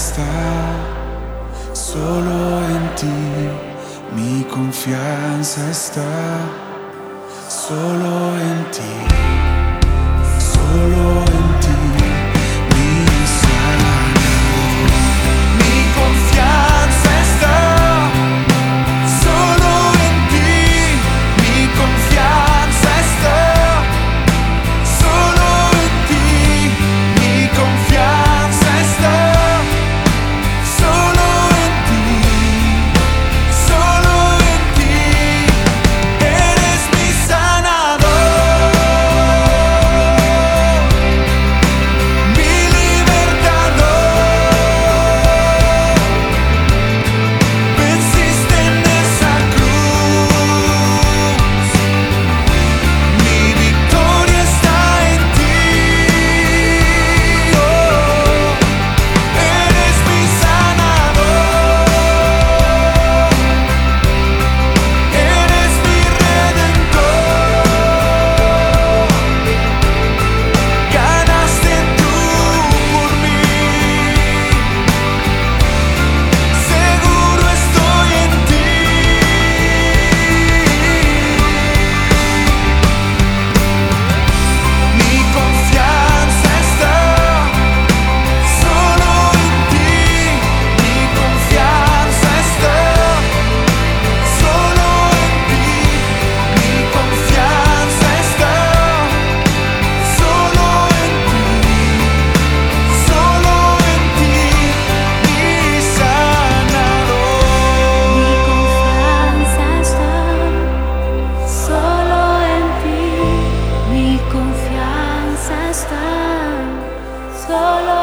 está solo en ti, mi confianza está solo en ti, solo. solo